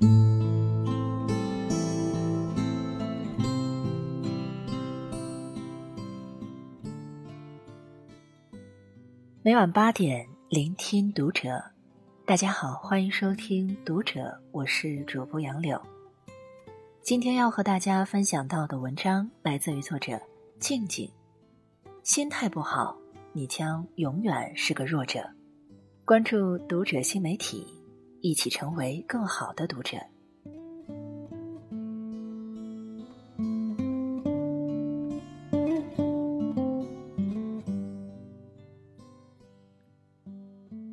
每晚八点，聆听读者。大家好，欢迎收听《读者》，我是主播杨柳。今天要和大家分享到的文章来自于作者静静。心态不好，你将永远是个弱者。关注《读者》新媒体，一起成为更好的读者。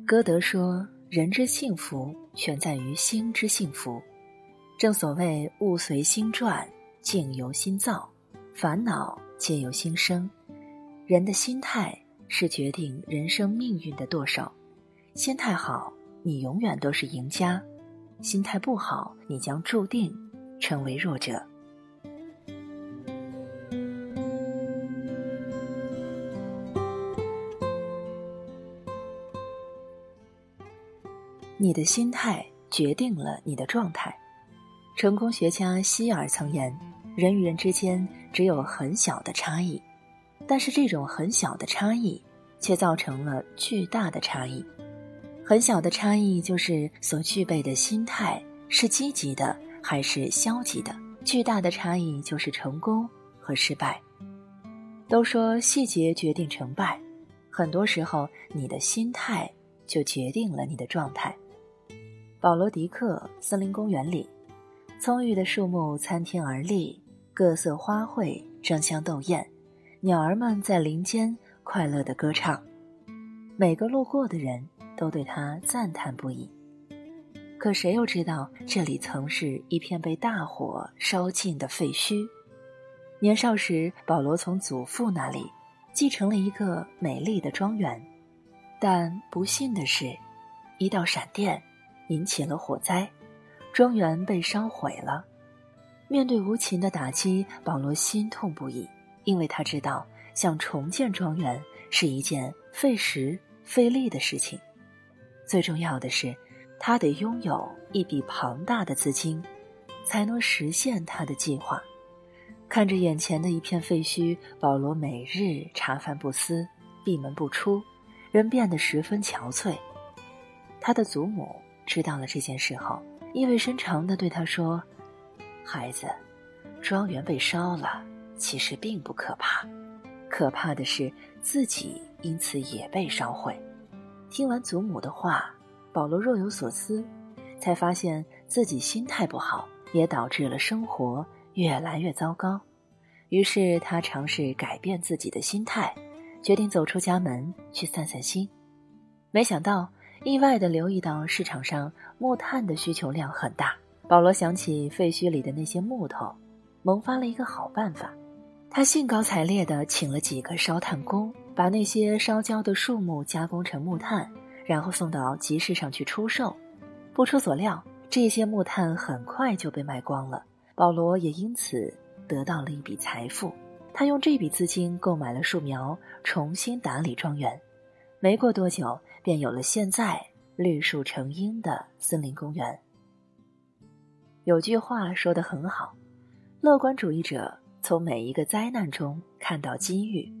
歌德说：“人之幸福，全在于心之幸福。”正所谓“物随心转，境由心造，烦恼皆由心生。”人的心态是决定人生命运的舵手。心态好，你永远都是赢家；心态不好，你将注定成为弱者。你的心态决定了你的状态。成功学家希尔曾言：“人与人之间只有很小的差异，但是这种很小的差异却造成了巨大的差异。很小的差异就是所具备的心态是积极的还是消极的；巨大的差异就是成功和失败。都说细节决定成败，很多时候你的心态就决定了你的状态。”保罗·迪克森林公园里，葱郁的树木参天而立，各色花卉争相斗艳，鸟儿们在林间快乐地歌唱。每个路过的人都对他赞叹不已。可谁又知道，这里曾是一片被大火烧尽的废墟？年少时，保罗从祖父那里继承了一个美丽的庄园，但不幸的是，一道闪电。引起了火灾，庄园被烧毁了。面对无情的打击，保罗心痛不已，因为他知道想重建庄园是一件费时费力的事情。最重要的是，他得拥有一笔庞大的资金，才能实现他的计划。看着眼前的一片废墟，保罗每日茶饭不思，闭门不出，人变得十分憔悴。他的祖母。知道了这件事后，意味深长地对他说：“孩子，庄园被烧了，其实并不可怕，可怕的是自己因此也被烧毁。”听完祖母的话，保罗若有所思，才发现自己心态不好，也导致了生活越来越糟糕。于是他尝试改变自己的心态，决定走出家门去散散心。没想到。意外地留意到市场上木炭的需求量很大，保罗想起废墟里的那些木头，萌发了一个好办法。他兴高采烈地请了几个烧炭工，把那些烧焦的树木加工成木炭，然后送到集市上去出售。不出所料，这些木炭很快就被卖光了，保罗也因此得到了一笔财富。他用这笔资金购买了树苗，重新打理庄园。没过多久。便有了现在绿树成荫的森林公园。有句话说得很好：乐观主义者从每一个灾难中看到机遇，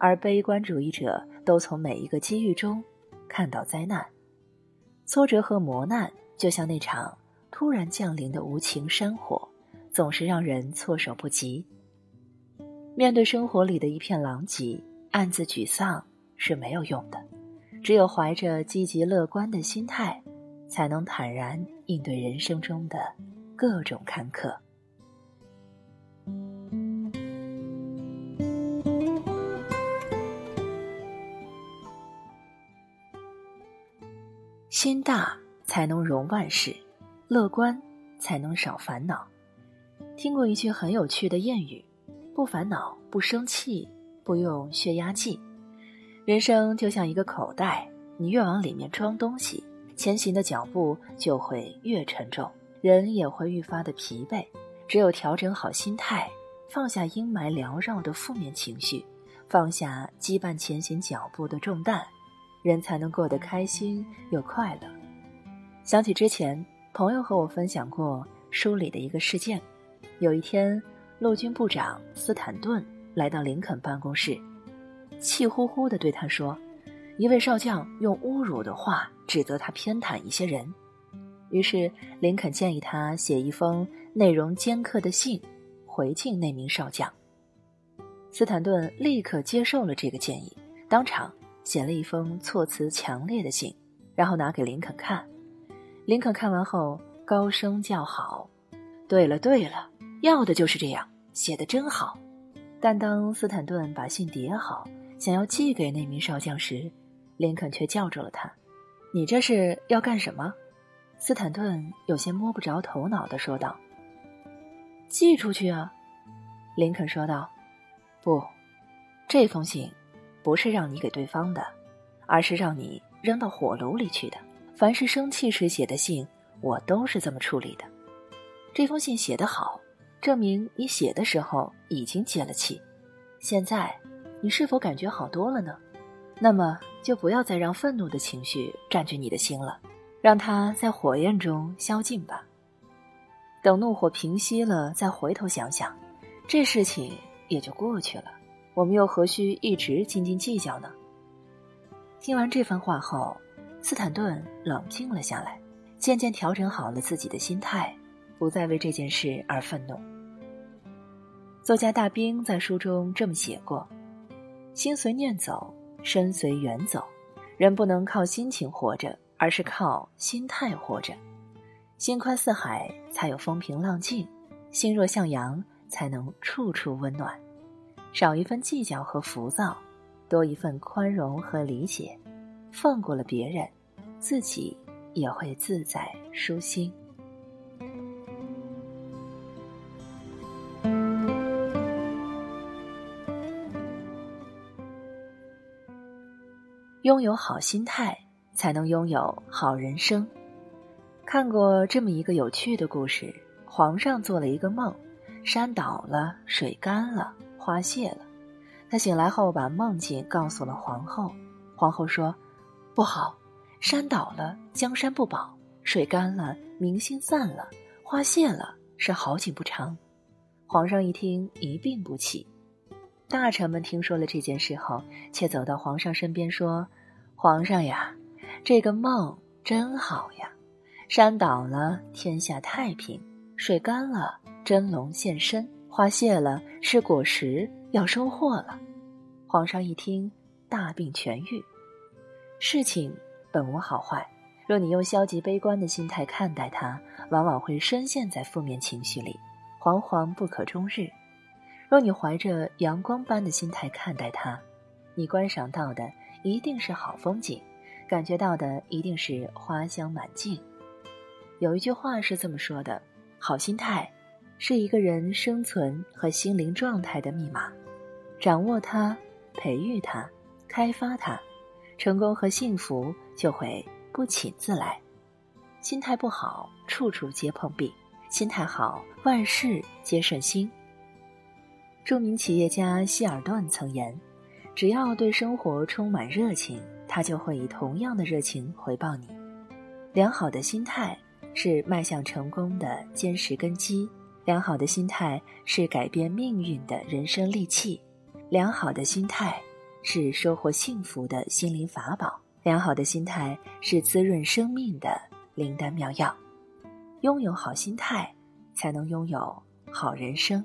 而悲观主义者都从每一个机遇中看到灾难。挫折和磨难就像那场突然降临的无情山火，总是让人措手不及。面对生活里的一片狼藉，暗自沮丧是没有用的。只有怀着积极乐观的心态，才能坦然应对人生中的各种坎坷。心大才能容万事，乐观才能少烦恼。听过一句很有趣的谚语：“不烦恼，不生气，不用血压计。”人生就像一个口袋，你越往里面装东西，前行的脚步就会越沉重，人也会愈发的疲惫。只有调整好心态，放下阴霾缭绕的负面情绪，放下羁绊前行脚步的重担，人才能过得开心又快乐。想起之前朋友和我分享过书里的一个事件：有一天，陆军部长斯坦顿来到林肯办公室，气呼呼地对他说：“一位少将用侮辱的话指责他偏袒一些人。”于是，林肯建议他写一封内容尖刻的信，回敬那名少将。斯坦顿立刻接受了这个建议，当场写了一封措辞强烈的信，然后拿给林肯看。林肯看完后高声叫好：“对了对了，要的就是这样，写的真好。”但当斯坦顿把信叠好，想要寄给那名少将时，林肯却叫住了他：“你这是要干什么？”斯坦顿有些摸不着头脑地说道：“寄出去啊。”林肯说道：“不，这封信不是让你给对方的，而是让你扔到火炉里去的。”凡是生气时写的信，我都是这么处理的。这封信写得好，证明你写的时候已经接了气。现在，你是否感觉好多了呢？那么就不要再让愤怒的情绪占据你的心了，让它在火焰中消尽吧。等怒火平息了，再回头想想，这事情也就过去了。我们又何须一直斤斤计较呢？听完这番话后。斯坦顿冷静了下来，渐渐调整好了自己的心态，不再为这件事而愤怒。作家大兵在书中这么写过：“心随念走，身随缘走。人不能靠心情活着，而是靠心态活着。心宽似海，才有风平浪静；心若向阳，才能处处温暖。少一份计较和浮躁，多一份宽容和理解。”放过了别人，自己也会自在舒心。拥有好心态，才能拥有好人生。看过这么一个有趣的故事：皇上做了一个梦，山倒了，水干了，花谢了。他醒来后，把梦境告诉了皇后。皇后说。不好，山倒了，江山不保；水干了，民心散了；花谢了，是好景不长。皇上一听，一病不起。大臣们听说了这件事后，却走到皇上身边说：“皇上呀，这个梦真好呀！山倒了，天下太平；水干了，真龙现身；花谢了，是果实要收获了。”皇上一听，大病痊愈。事情本无好坏，若你用消极悲观的心态看待它，往往会深陷在负面情绪里，惶惶不可终日；若你怀着阳光般的心态看待它，你观赏到的一定是好风景，感觉到的一定是花香满径。有一句话是这么说的：好心态是一个人生存和心灵状态的密码，掌握它，培育它，开发它。成功和幸福就会不请自来。心态不好，处处皆碰壁；心态好，万事皆顺心。著名企业家希尔顿曾言：“只要对生活充满热情，他就会以同样的热情回报你。”良好的心态是迈向成功的坚实根基，良好的心态是改变命运的人生利器，良好的心态。是收获幸福的心灵法宝，良好的心态是滋润生命的灵丹妙药。拥有好心态，才能拥有好人生。